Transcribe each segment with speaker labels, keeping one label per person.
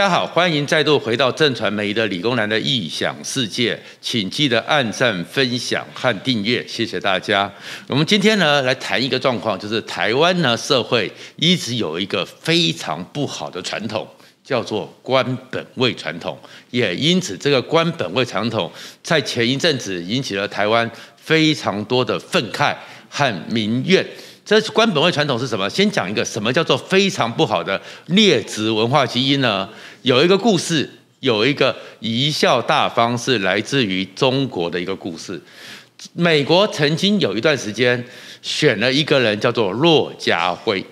Speaker 1: 大家好，欢迎再度回到正传媒的理工男的异想世界，请记得按赞、分享和订阅，谢谢大家。我们今天呢来谈一个状况，就是台湾呢社会一直有一个非常不好的传统，叫做官本位传统，也因此这个官本位传统在前一阵子引起了台湾非常多的愤慨和民怨。这官本位传统是什么？先讲一个什么叫做非常不好的劣质文化基因呢？有一个故事，有一个贻笑大方是来自于中国的一个故事。美国曾经有一段时间选了一个人叫做骆家辉，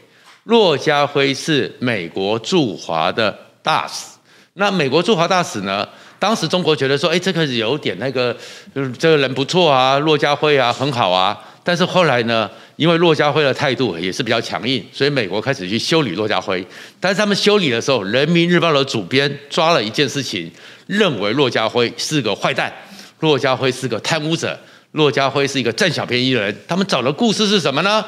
Speaker 1: 骆家辉是美国驻华的大使。那美国驻华大使呢？当时中国觉得说，哎，这个有点那个，这个人不错啊，骆家辉啊，很好啊。但是后来呢，因为骆家辉的态度也是比较强硬，所以美国开始去修理骆家辉。但是他们修理的时候，《人民日报》的主编抓了一件事情，认为骆家辉是个坏蛋，骆家辉是个贪污者，骆家辉是一个占小便宜的人。他们找的故事是什么呢？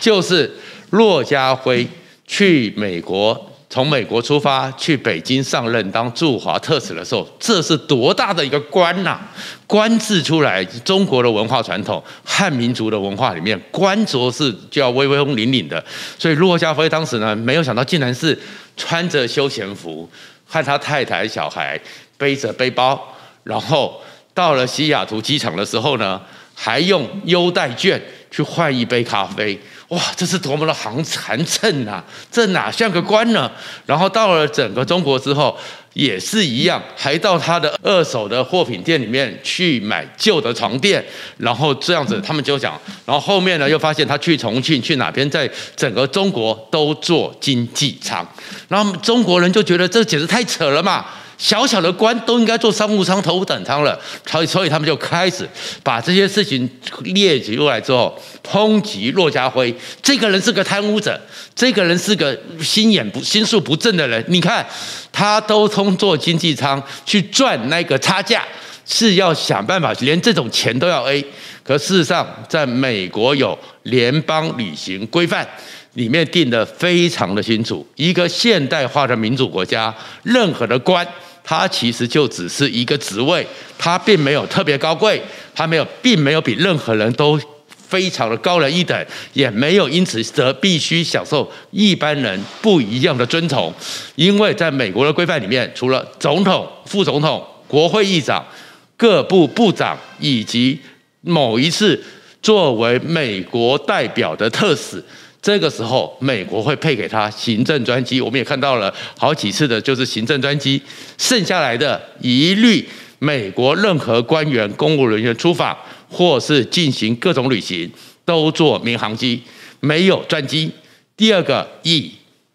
Speaker 1: 就是骆家辉去美国。从美国出发去北京上任当驻华特使的时候，这是多大的一个官呐、啊！官字出来，中国的文化传统、汉民族的文化里面，官着是就要威威风凛凛的。所以骆家辉当时呢，没有想到竟然是穿着休闲服，和他太太、小孩背着背包，然后到了西雅图机场的时候呢，还用优待券去换一杯咖啡。哇，这是多么的寒寒碜呐！这哪像个官呢？然后到了整个中国之后，也是一样，还到他的二手的货品店里面去买旧的床垫，然后这样子，他们就讲，然后后面呢又发现他去重庆去哪边，在整个中国都做经济舱，然后中国人就觉得这简直太扯了嘛。小小的官都应该坐商务舱、头等舱了，所以所以他们就开始把这些事情列举出来之后，抨击骆家辉这个人是个贪污者，这个人是个心眼不心术不正的人。你看，他都通坐经济舱去赚那个差价，是要想办法连这种钱都要 A。可事实上，在美国有联邦旅行规范。里面定得非常的清楚，一个现代化的民主国家，任何的官，他其实就只是一个职位，他并没有特别高贵，他没有，并没有比任何人都非常的高人一等，也没有因此则必须享受一般人不一样的尊崇，因为在美国的规范里面，除了总统、副总统、国会议长、各部部长以及某一次作为美国代表的特使。这个时候，美国会配给他行政专机，我们也看到了好几次的，就是行政专机。剩下来的一律，美国任何官员、公务人员出访或是进行各种旅行，都坐民航机，没有专机。第二个，以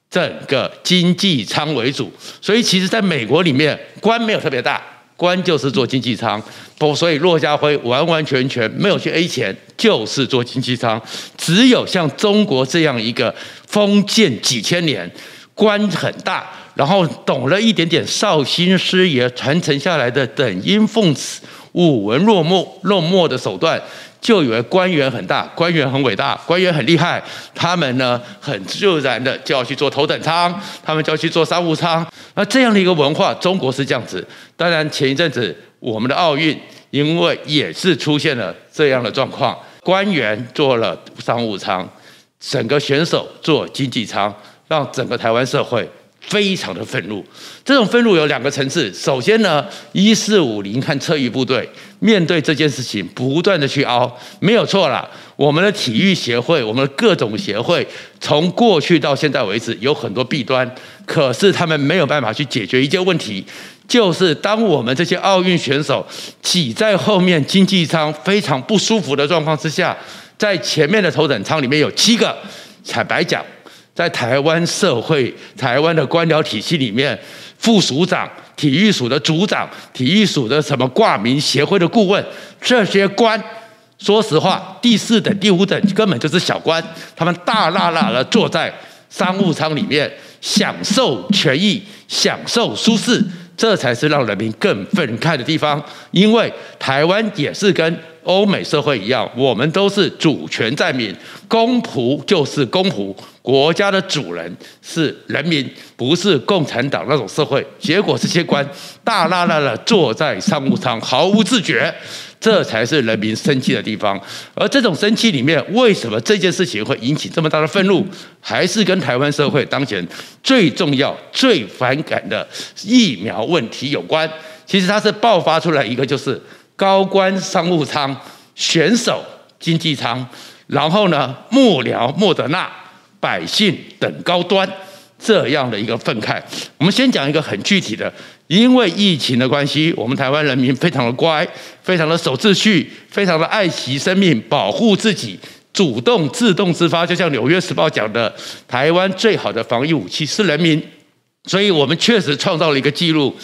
Speaker 1: 整个经济舱为主，所以其实在美国里面，官没有特别大。官就是做经济舱，不，所以骆家辉完完全全没有去 A 钱，就是做经济舱。只有像中国这样一个封建几千年，官很大，然后懂了一点点绍兴师爷传承下来的等音奉词、舞文弄墨、弄墨的手段。就以为官员很大，官员很伟大，官员很厉害，他们呢很自然的就要去坐头等舱，他们就要去坐商务舱。那这样的一个文化，中国是这样子。当然前一阵子我们的奥运，因为也是出现了这样的状况，官员坐了商务舱，整个选手坐经济舱，让整个台湾社会。非常的愤怒，这种愤怒有两个层次。首先呢，一四五零和侧翼部队面对这件事情，不断的去凹，没有错啦。我们的体育协会，我们的各种协会，从过去到现在为止，有很多弊端，可是他们没有办法去解决一件问题，就是当我们这些奥运选手挤在后面经济舱非常不舒服的状况之下，在前面的头等舱里面有七个，坦白讲。在台湾社会、台湾的官僚体系里面，副署长、体育署的组长、体育署的什么挂名协会的顾问，这些官，说实话，第四等、第五等根本就是小官，他们大剌剌的坐在商务舱里面，享受权益、享受舒适，这才是让人民更愤慨的地方。因为台湾也是跟欧美社会一样，我们都是主权在民，公仆就是公仆，国家的主人是人民，不是共产党那种社会。结果这些官大剌剌的坐在商务舱，毫无自觉。这才是人民生气的地方，而这种生气里面，为什么这件事情会引起这么大的愤怒？还是跟台湾社会当前最重要、最反感的疫苗问题有关。其实它是爆发出来一个，就是高官商务舱、选手经济舱，然后呢，幕僚莫德纳、百姓等高端这样的一个愤慨。我们先讲一个很具体的。因为疫情的关系，我们台湾人民非常的乖，非常的守秩序，非常的爱惜生命，保护自己，主动自动自发。就像《纽约时报》讲的，台湾最好的防疫武器是人民，所以我们确实创造了一个记录。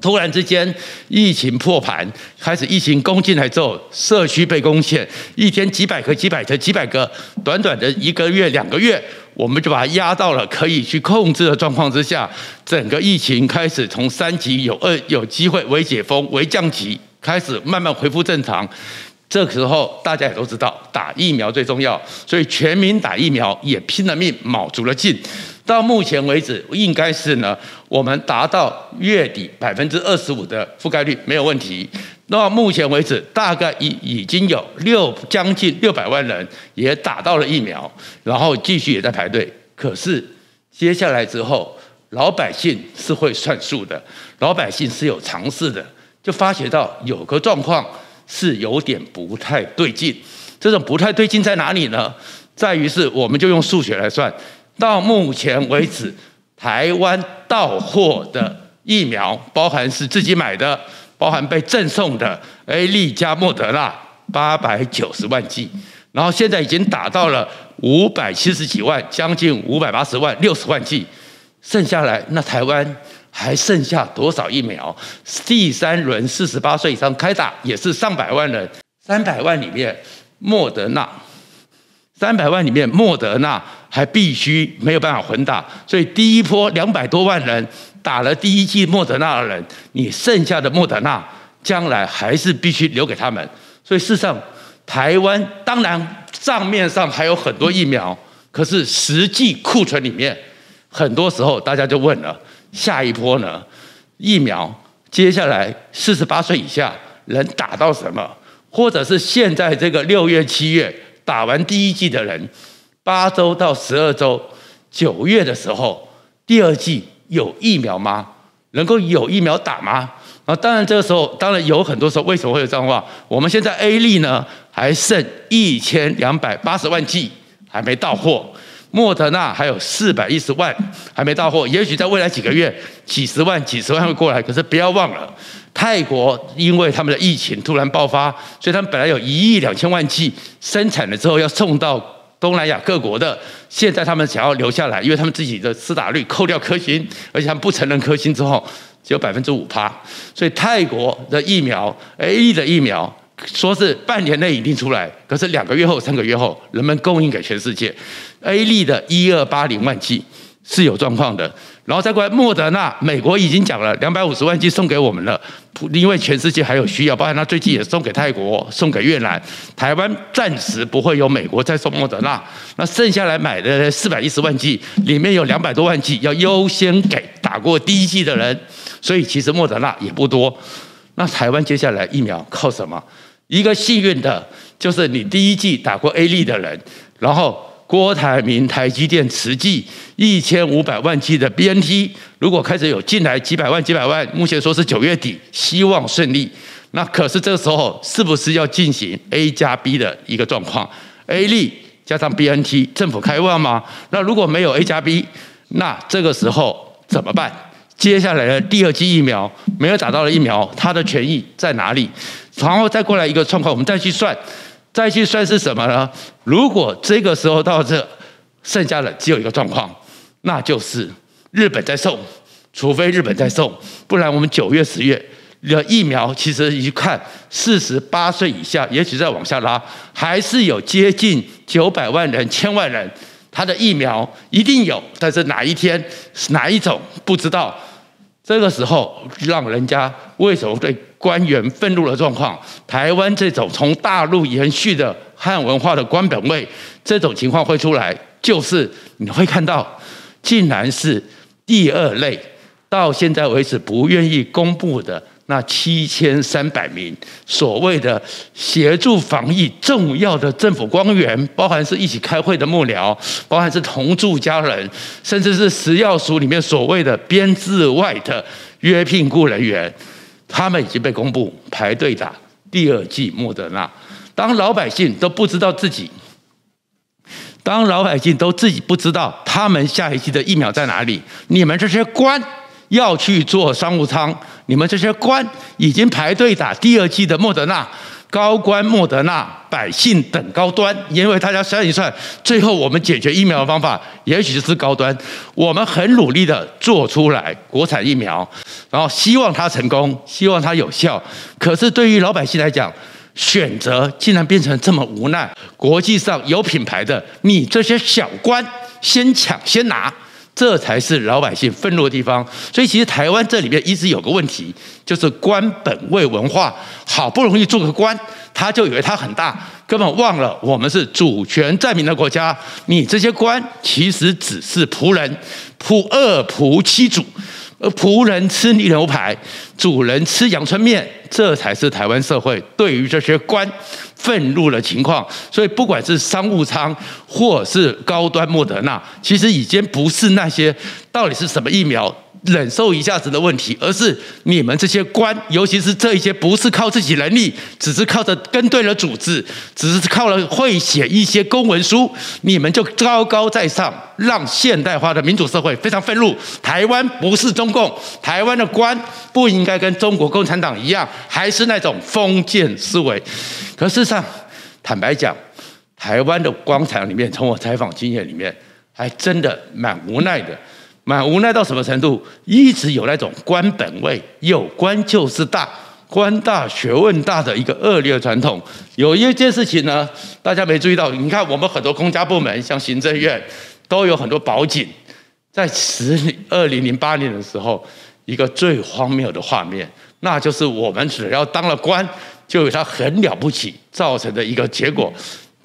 Speaker 1: 突然之间，疫情破盘，开始疫情攻进来之后，社区被攻陷，一天几百个、几百个、几百个，短短的一个月、两个月，我们就把它压到了可以去控制的状况之下。整个疫情开始从三级有二有机会为解封、为降级，开始慢慢恢复正常。这个时候大家也都知道，打疫苗最重要，所以全民打疫苗也拼了命、卯足了劲。到目前为止，应该是呢，我们达到月底百分之二十五的覆盖率没有问题。到目前为止，大概已已经有六将近六百万人也打到了疫苗，然后继续也在排队。可是接下来之后，老百姓是会算数的，老百姓是有常识的，就发觉到有个状况是有点不太对劲。这种不太对劲在哪里呢？在于是我们就用数学来算。到目前为止，台湾到货的疫苗，包含是自己买的，包含被赠送的 A 利加莫德纳八百九十万剂，然后现在已经打到了五百七十几万，将近五百八十万，六十万剂，剩下来那台湾还剩下多少疫苗？第三轮四十八岁以上开打也是上百万人，三百万里面莫德纳。三百万里面，莫德纳还必须没有办法混打，所以第一波两百多万人打了第一剂莫德纳的人，你剩下的莫德纳将来还是必须留给他们。所以事实上，台湾当然账面上还有很多疫苗，可是实际库存里面，很多时候大家就问了：下一波呢？疫苗接下来四十八岁以下能打到什么？或者是现在这个六月、七月？打完第一剂的人，八周到十二周，九月的时候，第二季有疫苗吗？能够有疫苗打吗？啊，当然这个时候，当然有很多时候，为什么会有这样的话？我们现在 A 利呢，还剩一千两百八十万剂还没到货，莫德纳还有四百一十万还没到货，也许在未来几个月，几十万、几十万会过来，可是不要忘了。泰国因为他们的疫情突然爆发，所以他们本来有一亿两千万剂生产了之后要送到东南亚各国的，现在他们想要留下来，因为他们自己的施打率扣掉科兴，而且他们不承认科兴之后只有百分之五趴，所以泰国的疫苗 A E 的疫苗说是半年内一定出来，可是两个月后、三个月后，人们供应给全世界。A 利的一二八零万剂是有状况的。然后再过来，莫德纳，美国已经讲了两百五十万剂送给我们了，因为全世界还有需要，包括他最近也送给泰国、送给越南，台湾暂时不会有美国再送莫德纳。那剩下来买的四百一十万剂，里面有两百多万剂要优先给打过第一剂的人，所以其实莫德纳也不多。那台湾接下来疫苗靠什么？一个幸运的就是你第一剂打过 A 利的人，然后。郭台铭、台积电、慈济一千五百万剂的 BNT，如果开始有进来几百万、几百万，目前说是九月底，希望顺利。那可是这个时候是不是要进行 A 加 B 的一个状况？A 利加上 BNT，政府开放吗？那如果没有 A 加 B，那这个时候怎么办？接下来的第二剂疫苗没有打到的疫苗，它的权益在哪里？然后再过来一个状况，我们再去算。再去算是什么呢？如果这个时候到这，剩下的只有一个状况，那就是日本在送，除非日本在送，不然我们九月、十月的疫苗，其实一看四十八岁以下，也许再往下拉，还是有接近九百万人、千万人，他的疫苗一定有，但是哪一天哪一种不知道。这个时候，让人家为什么对官员愤怒的状况？台湾这种从大陆延续的汉文化的官本位，这种情况会出来，就是你会看到，竟然是第二类，到现在为止不愿意公布的。那七千三百名所谓的协助防疫重要的政府官员，包含是一起开会的幕僚，包含是同住家人，甚至是食药署里面所谓的编制外的约聘雇人员，他们已经被公布排队打第二剂莫德纳。当老百姓都不知道自己，当老百姓都自己不知道他们下一剂的疫苗在哪里，你们这些官。要去做商务舱，你们这些官已经排队打第二剂的莫德纳，高官莫德纳，百姓等高端。因为大家算一算，最后我们解决疫苗的方法，也许是高端。我们很努力的做出来国产疫苗，然后希望它成功，希望它有效。可是对于老百姓来讲，选择竟然变成这么无奈。国际上有品牌的，你这些小官先抢先拿。这才是老百姓愤怒的地方，所以其实台湾这里面一直有个问题，就是官本位文化。好不容易做个官，他就以为他很大，根本忘了我们是主权在民的国家。你这些官其实只是仆人，仆二仆七主。仆人吃牛排，主人吃阳春面，这才是台湾社会对于这些官愤怒的情况。所以，不管是商务舱，或是高端莫德纳，其实已经不是那些到底是什么疫苗。忍受一下子的问题，而是你们这些官，尤其是这一些不是靠自己能力，只是靠着跟对了组织，只是靠了会写一些公文书，你们就高高在上，让现代化的民主社会非常愤怒。台湾不是中共，台湾的官不应该跟中国共产党一样，还是那种封建思维。可事实上，坦白讲，台湾的官场里面，从我采访经验里面，还真的蛮无奈的。蛮无奈到什么程度？一直有那种官本位，有官就是大，官大学问大的一个恶劣传统。有一件事情呢，大家没注意到。你看，我们很多公家部门，像行政院，都有很多保警。在十二零零八年的时候，一个最荒谬的画面，那就是我们只要当了官，就有他很了不起造成的一个结果。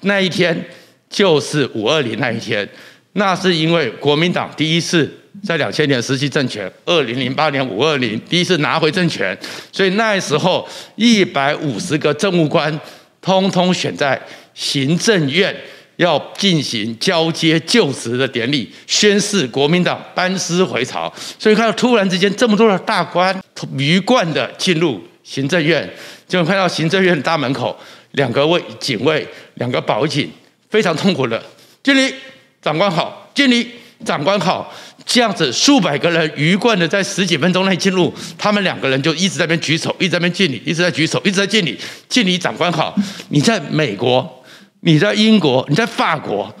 Speaker 1: 那一天就是五二零那一天，那是因为国民党第一次。在两千年失去政权，二零零八年五二零第一次拿回政权，所以那时候一百五十个政务官通通选在行政院要进行交接就职的典礼，宣誓国民党班师回朝。所以看到突然之间这么多的大官鱼贯的进入行政院，就看到行政院大门口两个卫警卫，两个保警非常痛苦的敬礼，长官好，敬礼。长官好，这样子数百个人鱼贯的在十几分钟内进入，他们两个人就一直在那边举手，一直在那边敬礼，一直在举手，一直在敬礼，敬礼长官好。你在美国，你在英国，你在法国，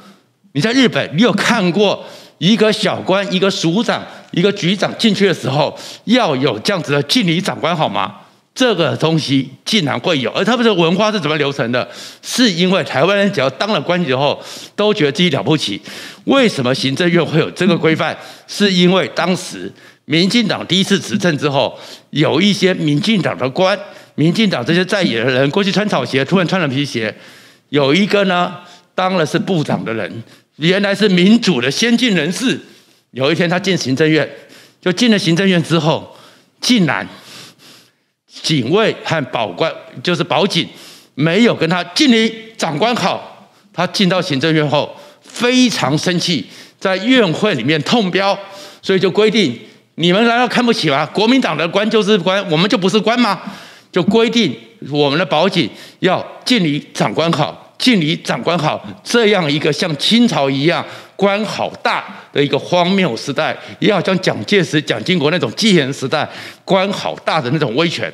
Speaker 1: 你在日本，你有看过一个小官、一个署长、一个局长进去的时候要有这样子的敬礼长官好吗？这个东西竟然会有，而他们的文化是怎么流程的？是因为台湾人只要当了官以后，都觉得自己了不起。为什么行政院会有这个规范？是因为当时民进党第一次执政之后，有一些民进党的官，民进党这些在野的人过去穿草鞋，突然穿了皮鞋。有一个呢，当了是部长的人，原来是民主的先进人士。有一天他进行政院，就进了行政院之后，竟然。警卫和保官就是保警，没有跟他敬礼，长官好。他进到行政院后非常生气，在院会里面痛飙，所以就规定：你们难道看不起吗？国民党的官就是官，我们就不是官吗？就规定我们的保警要敬礼，长官好，敬礼，长官好。这样一个像清朝一样官好大的一个荒谬时代，也好像蒋介石、蒋经国那种纪元时代官好大的那种威权。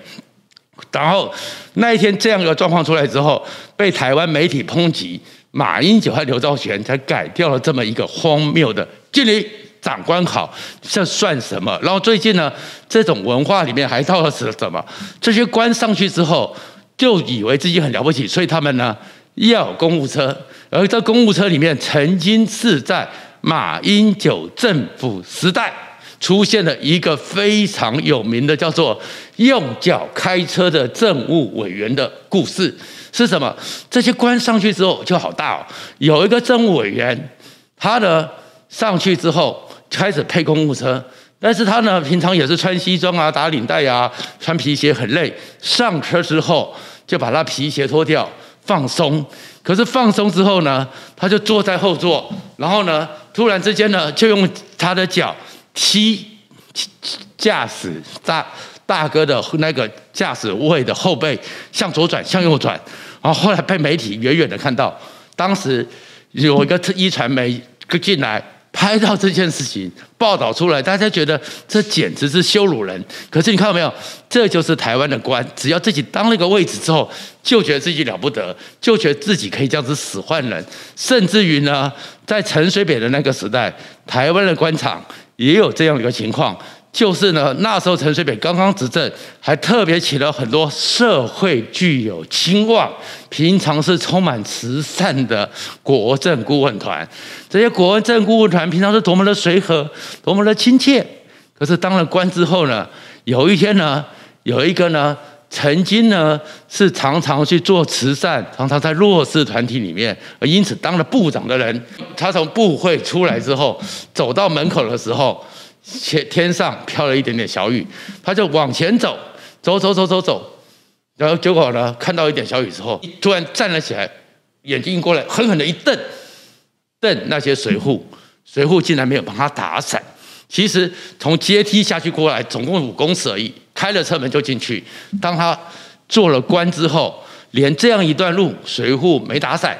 Speaker 1: 然后那一天这样一个状况出来之后，被台湾媒体抨击，马英九和刘兆玄才改掉了这么一个荒谬的敬礼，长官好，这算什么？然后最近呢，这种文化里面还到了是什么？这些官上去之后，就以为自己很了不起，所以他们呢要公务车。而这公务车里面曾经是在马英九政府时代出现了一个非常有名的叫做用脚开车的政务委员的故事。是什么？这些官上去之后就好大哦。有一个政务委员，他呢上去之后开始配公务车，但是他呢平常也是穿西装啊、打领带啊、穿皮鞋，很累。上车之后就把他皮鞋脱掉，放松。可是放松之后呢，他就坐在后座，然后呢突然之间呢就用他的脚踢驾驶大大哥的那个驾驶位的后背，向左转，向右转。然后后来被媒体远远的看到，当时有一个一传媒进来拍到这件事情，报道出来，大家觉得这简直是羞辱人。可是你看到没有？这就是台湾的官，只要自己当了一个位置之后，就觉得自己了不得，就觉得自己可以这样子使唤人，甚至于呢，在陈水扁的那个时代，台湾的官场也有这样一个情况。就是呢，那时候陈水扁刚刚执政，还特别请了很多社会具有声望、平常是充满慈善的国政顾问团。这些国政顾问团平常是多么的随和，多么的亲切。可是当了官之后呢，有一天呢，有一个呢，曾经呢是常常去做慈善，常常在弱势团体里面，而因此当了部长的人，他从部会出来之后，走到门口的时候。天天上飘了一点点小雨，他就往前走，走走走走走，然后结果呢，看到一点小雨之后，突然站了起来，眼睛过来，狠狠的一瞪，瞪那些水户，水户竟然没有帮他打伞。其实从阶梯下去过来，总共五公尺而已，开了车门就进去。当他做了官之后，连这样一段路，水户没打伞，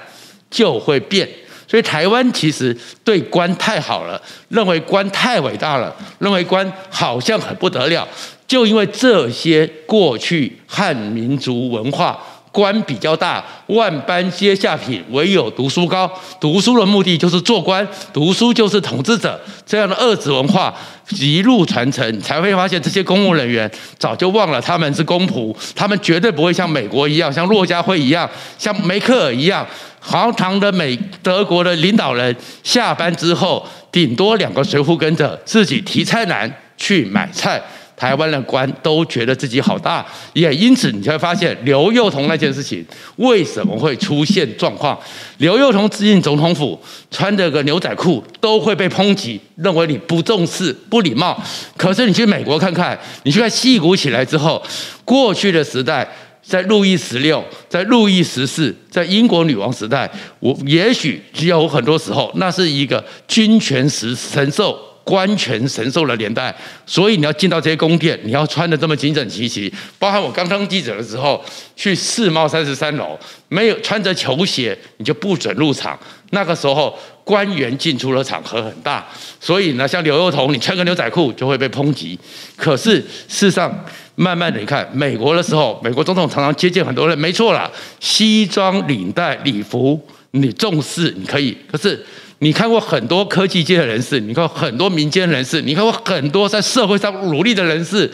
Speaker 1: 就会变。所以台湾其实对官太好了，认为官太伟大了，认为官好像很不得了，就因为这些过去汉民族文化。官比较大，万般皆下品，唯有读书高。读书的目的就是做官，读书就是统治者。这样的二子文化一路传承，才会发现这些公务人员早就忘了他们是公仆，他们绝对不会像美国一样，像骆家辉一样，像梅克尔一样，堂堂的美德国的领导人，下班之后顶多两个随扈跟着，自己提菜篮去买菜。台湾的官都觉得自己好大，也因此你才会发现刘幼彤那件事情为什么会出现状况？刘宥彤进总统府穿着个牛仔裤都会被抨击，认为你不重视、不礼貌。可是你去美国看看，你去看矽谷起来之后，过去的时代，在路易十六、在路易十四、在英国女王时代，我也许只有很多时候，那是一个君权时神授。官权神授的年代，所以你要进到这些宫殿，你要穿得这么整整齐齐。包含我刚当记者的时候，去世贸三十三楼，没有穿着球鞋，你就不准入场。那个时候，官员进出的场合很大，所以呢，像刘幼彤，你穿个牛仔裤就会被抨击。可是事实上，慢慢的你看，美国的时候，美国总统常常接见很多人，没错啦，西装领带礼服，你重视你可以，可是。你看过很多科技界的人士，你看过很多民间人士，你看过很多在社会上努力的人士，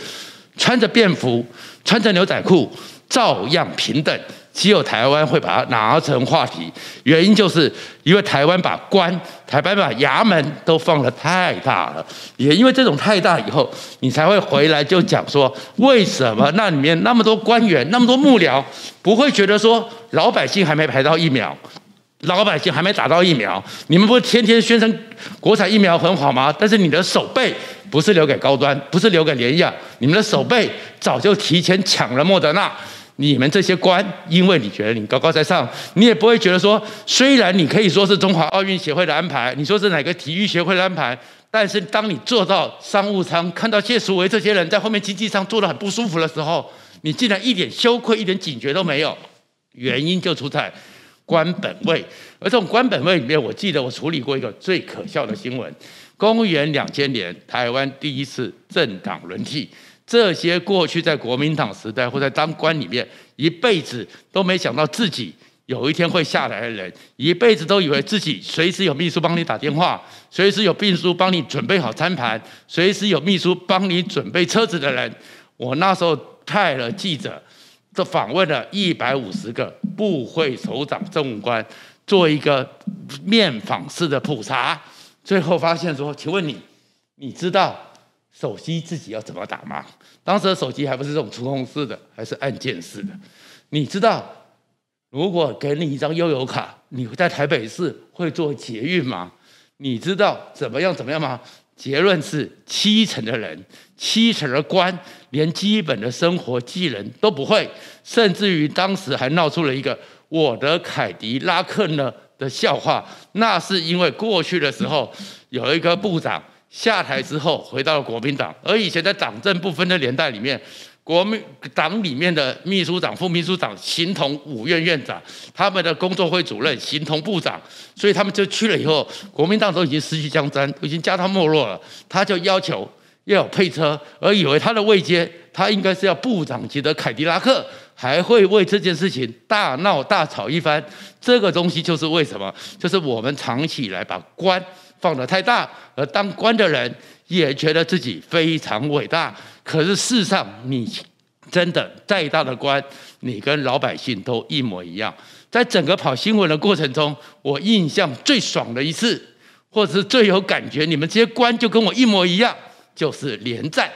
Speaker 1: 穿着便服，穿着牛仔裤，照样平等。只有台湾会把它拿成话题，原因就是因为台湾把关、台湾把衙门都放得太大了，也因为这种太大以后，你才会回来就讲说，为什么那里面那么多官员、那么多幕僚，不会觉得说老百姓还没排到疫苗？老百姓还没打到疫苗，你们不是天天宣称国产疫苗很好吗？但是你的手背不是留给高端，不是留给联亚，你们的手背早就提前抢了莫德纳。你们这些官，因为你觉得你高高在上，你也不会觉得说，虽然你可以说是中华奥运协会的安排，你说是哪个体育协会的安排，但是当你坐到商务舱，看到谢淑薇这些人在后面经济舱坐得很不舒服的时候，你竟然一点羞愧、一点警觉都没有，原因就出在。官本位，而这种官本位里面，我记得我处理过一个最可笑的新闻。公元两千年，台湾第一次政党轮替，这些过去在国民党时代或在当官里面，一辈子都没想到自己有一天会下来的人，一辈子都以为自己随时有秘书帮你打电话，随时有秘书帮你准备好餐盘，随时有秘书帮你准备车子的人，我那时候派了记者。这访问了一百五十个部会首长、政务官，做一个面访式的普查，最后发现说：“请问你，你知道手机自己要怎么打吗？当时的手机还不是这种触控式的，还是按键式的。你知道，如果给你一张悠游卡，你在台北市会坐捷运吗？你知道怎么样怎么样吗？结论是七成的人，七成的官连基本的生活技能都不会，甚至于当时还闹出了一个“我的凯迪拉克呢”的笑话。那是因为过去的时候有一个部长下台之后回到了国民党，而以前在党政不分的年代里面。国民党里面的秘书长、副秘书长形同五院院长，他们的工作会主任形同部长，所以他们就去了以后，国民党都已经失去江山，已经家道没落了，他就要求要配车，而以为他的位阶，他应该是要部长级的凯迪拉克，还会为这件事情大闹大吵一番。这个东西就是为什么？就是我们长期以来把官放得太大，而当官的人也觉得自己非常伟大。可是事实上，你真的再大的官，你跟老百姓都一模一样。在整个跑新闻的过程中，我印象最爽的一次，或者是最有感觉，你们这些官就跟我一模一样，就是连战。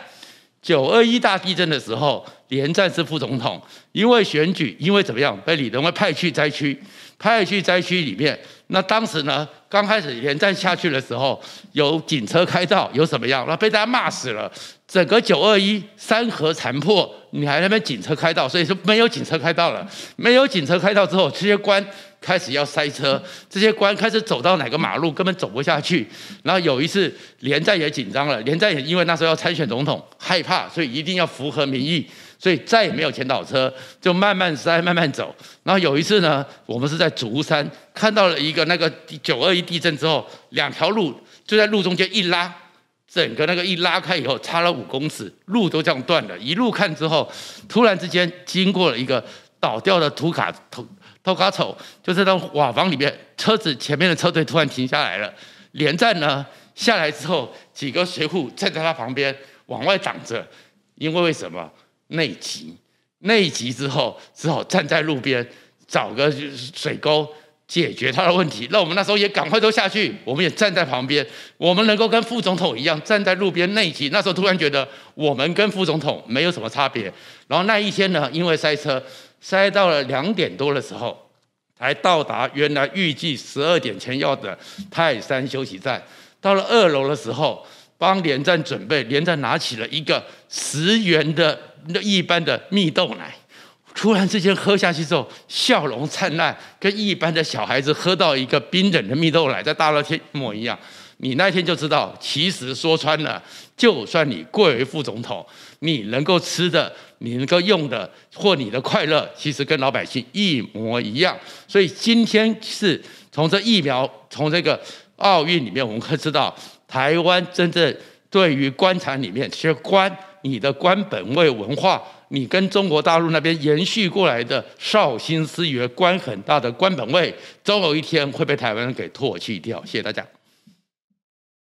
Speaker 1: 九二一大地震的时候，连战是副总统，因为选举，因为怎么样，被李登辉派去灾区，派去灾区里面。那当时呢，刚开始连战下去的时候，有警车开道，有什么样？那被大家骂死了。整个九二一山河残破，你还在那边警车开道，所以说没有警车开道了。没有警车开道之后，这些官开始要塞车，这些官开始走到哪个马路根本走不下去。然后有一次连战也紧张了，连战也因为那时候要参选总统，害怕，所以一定要符合民意，所以再也没有前导车，就慢慢塞，慢慢走。然后有一次呢，我们是在竹山看到了一个那个九二一地震之后，两条路就在路中间一拉。整个那个一拉开以后，差了五公尺，路都这样断了。一路看之后，突然之间经过了一个倒掉的土卡土土卡丑，就是那瓦房里面，车子前面的车队突然停下来了。连战呢下来之后，几个随扈站在他旁边往外挡着，因为为什么内急？内急之后只好站在路边找个水沟。解决他的问题，那我们那时候也赶快都下去，我们也站在旁边，我们能够跟副总统一样站在路边内急。那时候突然觉得我们跟副总统没有什么差别。然后那一天呢，因为塞车，塞到了两点多的时候，才到达原来预计十二点前要的泰山休息站。到了二楼的时候，帮连战准备，连战拿起了一个十元的一般的蜜豆奶。突然之间喝下去之后，笑容灿烂，跟一般的小孩子喝到一个冰冷的蜜豆奶在大热天一模一样。你那天就知道，其实说穿了，就算你贵为副总统，你能够吃的、你能够用的，或你的快乐，其实跟老百姓一模一样。所以今天是从这疫苗，从这个奥运里面，我们可以知道，台湾真正对于官场里面，其实官，你的官本位文化。你跟中国大陆那边延续过来的绍兴思维，官很大的官本位，总有一天会被台湾人给唾弃掉。谢谢大家。